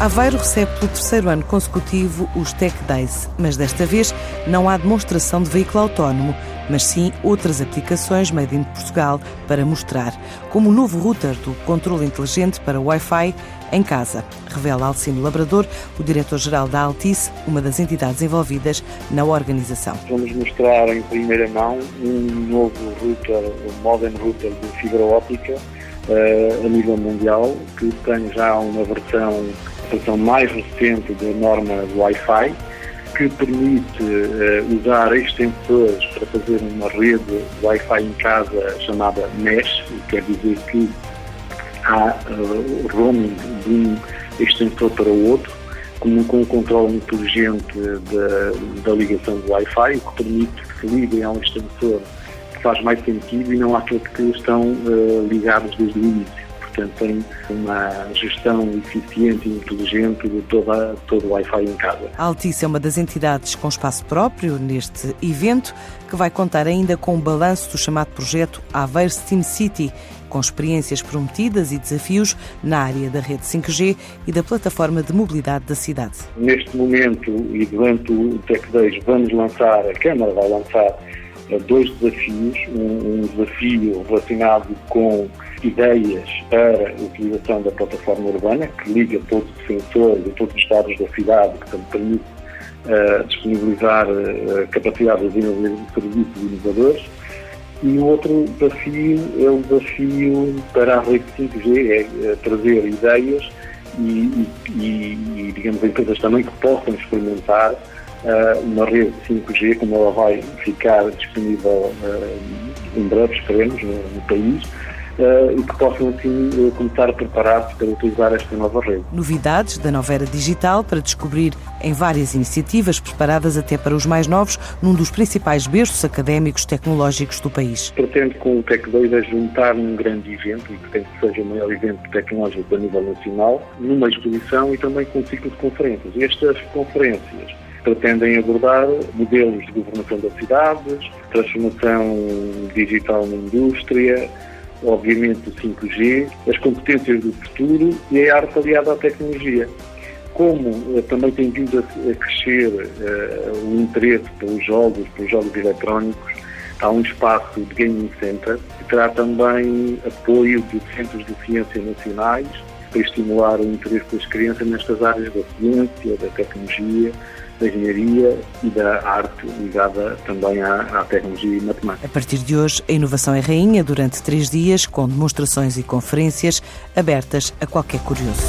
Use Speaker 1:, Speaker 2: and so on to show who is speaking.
Speaker 1: Aveiro recebe pelo terceiro ano consecutivo os Tech Days, mas desta vez não há demonstração de veículo autónomo, mas sim outras aplicações made in Portugal para mostrar, como o novo router do controle inteligente para Wi-Fi em casa, revela Alcino Labrador, o diretor-geral da Altice, uma das entidades envolvidas na organização.
Speaker 2: Vamos mostrar em primeira mão um novo router, um modern router de fibra óptica uh, a nível mundial, que tem já uma versão versão mais recente da norma Wi-Fi, que permite uh, usar extensores para fazer uma rede Wi-Fi em casa chamada Mesh, quer dizer que há uh, roaming de um extensor para o outro, com, com um controle inteligente da, da ligação do Wi-Fi, o que permite que se liguem a um extensor que faz mais sentido e não àqueles que estão uh, ligados desde o início portanto tem uma gestão eficiente e inteligente de toda, todo o Wi-Fi em casa.
Speaker 1: A Altice é uma das entidades com espaço próprio neste evento, que vai contar ainda com o balanço do chamado projeto Aveiro Steam City, com experiências prometidas e desafios na área da rede 5G e da plataforma de mobilidade da cidade.
Speaker 2: Neste momento e durante o Tech Days vamos lançar, a Câmara vai lançar dois desafios. Um, um desafio relacionado com ideias para a utilização da plataforma urbana, que liga todos os sensores e todos os dados da cidade, que também permite uh, disponibilizar uh, capacidade de serviços inovadores. E o outro desafio é o desafio para a rede 5G, é, é trazer ideias e, e, e, digamos, empresas também que possam experimentar uma rede 5G, como ela vai ficar disponível uh, em breve, esperemos, no, país, Uh, e que possam assim começar a preparar-se para utilizar esta nova rede.
Speaker 1: Novidades da nova era digital para descobrir em várias iniciativas preparadas até para os mais novos num dos principais berços académicos tecnológicos do país.
Speaker 2: Pretendo com o Tec 2 é juntar num grande evento, e pretendo que seja o maior evento tecnológico a nível nacional, numa exposição e também com um ciclo de conferências. Estas conferências pretendem abordar modelos de governação das cidades, transformação digital na indústria, obviamente o 5G, as competências do futuro e a arte aliada à tecnologia. Como uh, também tem vindo a crescer uh, o interesse pelos jogos, pelos jogos eletrónicos, há um espaço de Gaming Center que terá também apoio de centros de ciência nacionais para estimular o interesse das crianças nestas áreas da ciência, da tecnologia, da engenharia e da arte ligada também à, à, tecnologia e matemática.
Speaker 1: A partir de hoje, a inovação é rainha durante três dias, com demonstrações e conferências abertas a qualquer curioso.